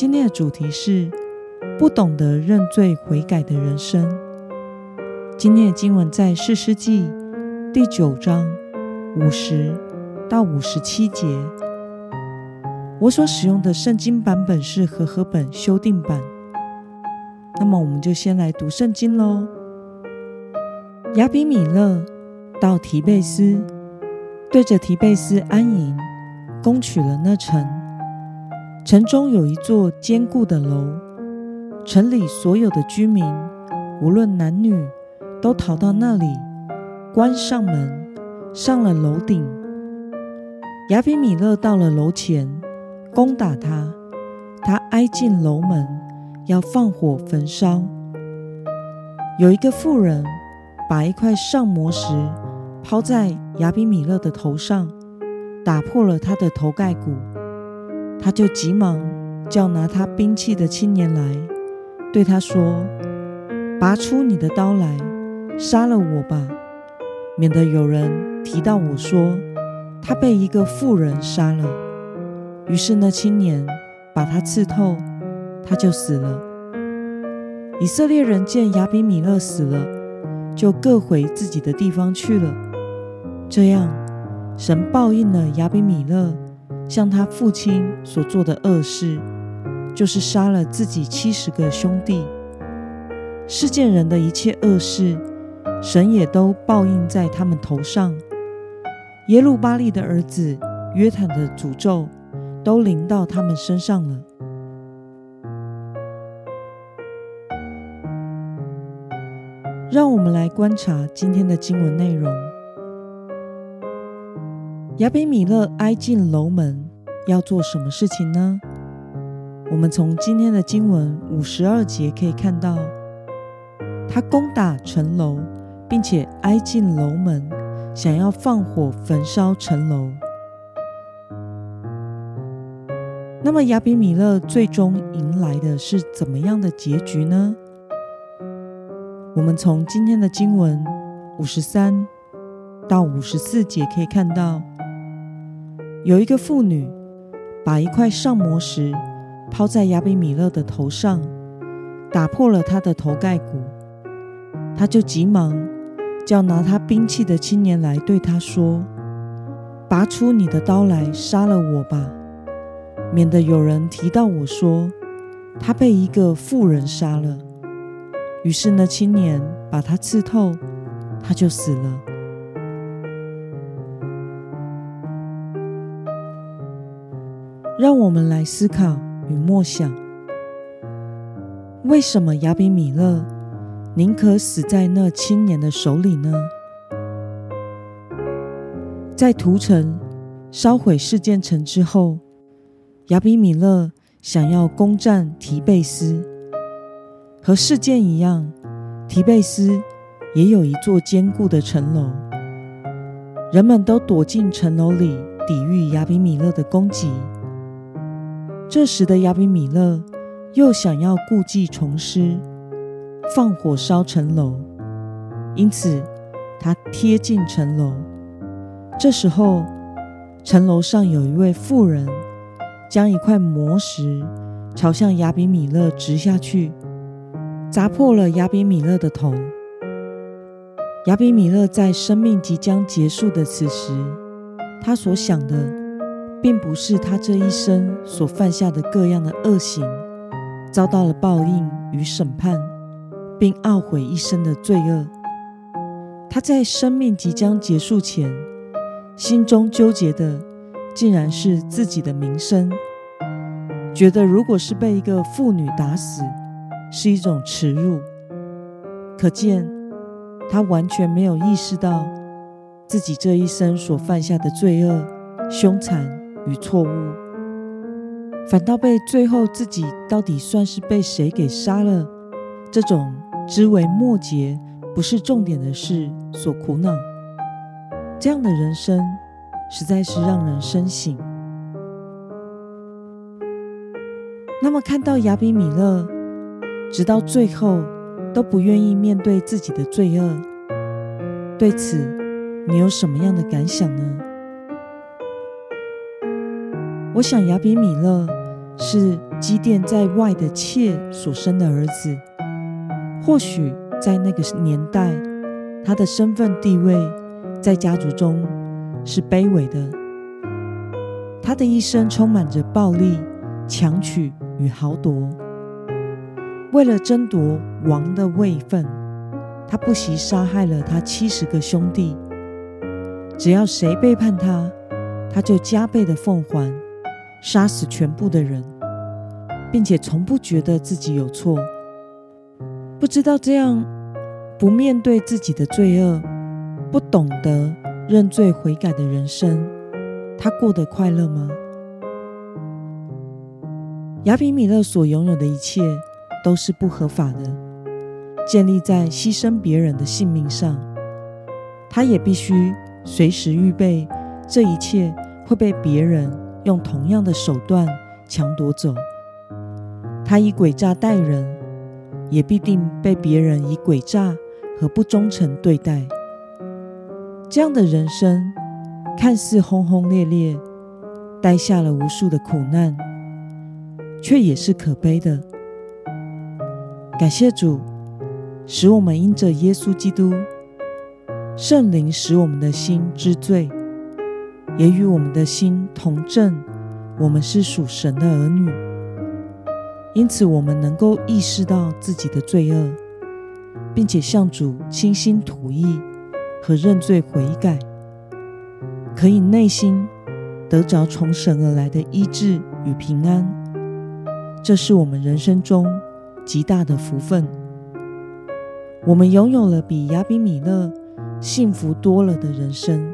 今天的主题是不懂得认罪悔改的人生。今天的经文在四世纪第九章五十到五十七节。我所使用的圣经版本是和合本修订版。那么，我们就先来读圣经喽。亚比米勒到提贝斯，对着提贝斯安营，攻取了那城。城中有一座坚固的楼，城里所有的居民，无论男女，都逃到那里，关上门，上了楼顶。亚比米勒到了楼前，攻打他，他挨进楼门，要放火焚烧。有一个妇人把一块上磨石抛在亚比米勒的头上，打破了他的头盖骨。他就急忙叫拿他兵器的青年来，对他说：“拔出你的刀来，杀了我吧，免得有人提到我说他被一个妇人杀了。”于是那青年把他刺透，他就死了。以色列人见亚比米勒死了，就各回自己的地方去了。这样，神报应了亚比米勒。像他父亲所做的恶事，就是杀了自己七十个兄弟。世间人的一切恶事，神也都报应在他们头上。耶路巴利的儿子约坦的诅咒，都临到他们身上了。让我们来观察今天的经文内容。亚比米勒挨进楼门，要做什么事情呢？我们从今天的经文五十二节可以看到，他攻打城楼，并且挨进楼门，想要放火焚烧城楼。那么亚比米勒最终迎来的是怎么样的结局呢？我们从今天的经文五十三到五十四节可以看到。有一个妇女把一块上磨石抛在亚比米勒的头上，打破了他的头盖骨。他就急忙叫拿他兵器的青年来，对他说：“拔出你的刀来，杀了我吧，免得有人提到我说他被一个妇人杀了。”于是那青年把他刺透，他就死了。让我们来思考与默想：为什么亚比米勒宁可死在那青年的手里呢？在屠城烧毁示剑城之后，亚比米勒想要攻占提贝斯，和示剑一样，提贝斯也有一座坚固的城楼，人们都躲进城楼里抵御亚比米勒的攻击。这时的亚比米勒又想要故技重施，放火烧城楼，因此他贴近城楼。这时候，城楼上有一位妇人，将一块磨石朝向亚比米勒掷下去，砸破了亚比米勒的头。亚比米勒在生命即将结束的此时，他所想的。并不是他这一生所犯下的各样的恶行，遭到了报应与审判，并懊悔一生的罪恶。他在生命即将结束前，心中纠结的竟然是自己的名声，觉得如果是被一个妇女打死，是一种耻辱。可见他完全没有意识到自己这一生所犯下的罪恶、凶残。与错误，反倒被最后自己到底算是被谁给杀了这种知微末节、不是重点的事所苦恼。这样的人生实在是让人深省。那么，看到亚比米勒直到最后都不愿意面对自己的罪恶，对此你有什么样的感想呢？我想，亚比米勒是基甸在外的妾所生的儿子，或许在那个年代，他的身份地位在家族中是卑微的，他的一生充满着暴力、强取。与豪夺，为了争夺王的位分，他不惜杀害了他七十个兄弟。只要谁背叛他，他就加倍的奉还，杀死全部的人，并且从不觉得自己有错。不知道这样不面对自己的罪恶，不懂得认罪悔改的人生，他过得快乐吗？亚比米勒所拥有的一切都是不合法的，建立在牺牲别人的性命上。他也必须随时预备，这一切会被别人用同样的手段抢夺走。他以诡诈待人，也必定被别人以诡诈和不忠诚对待。这样的人生看似轰轰烈烈，带下了无数的苦难。却也是可悲的。感谢主，使我们因着耶稣基督，圣灵使我们的心知罪，也与我们的心同证，我们是属神的儿女。因此，我们能够意识到自己的罪恶，并且向主倾心吐意和认罪悔改，可以内心得着从神而来的医治与平安。这是我们人生中极大的福分。我们拥有了比亚比米勒幸福多了的人生，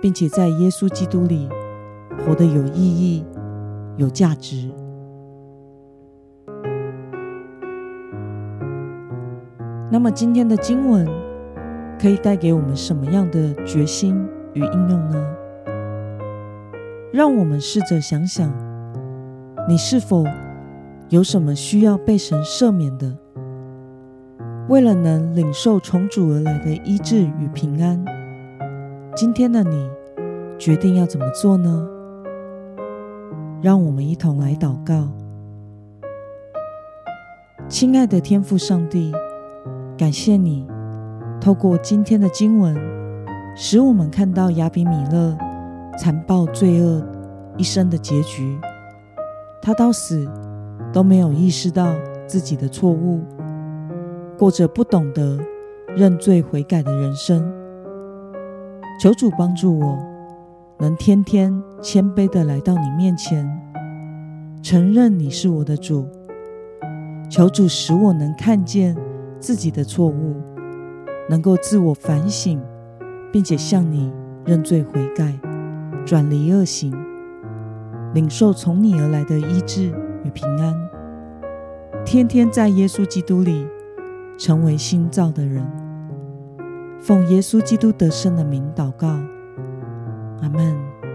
并且在耶稣基督里活得有意义、有价值。那么，今天的经文可以带给我们什么样的决心与应用呢？让我们试着想想。你是否有什么需要被神赦免的？为了能领受从主而来的医治与平安，今天的你决定要怎么做呢？让我们一同来祷告。亲爱的天父上帝，感谢你透过今天的经文，使我们看到亚比米勒残暴罪恶一生的结局。他到死都没有意识到自己的错误，过着不懂得认罪悔改的人生。求主帮助我，能天天谦卑地来到你面前，承认你是我的主。求主使我能看见自己的错误，能够自我反省，并且向你认罪悔改，转离恶行。领受从你而来的医治与平安，天天在耶稣基督里成为新造的人。奉耶稣基督得胜的名祷告，阿门。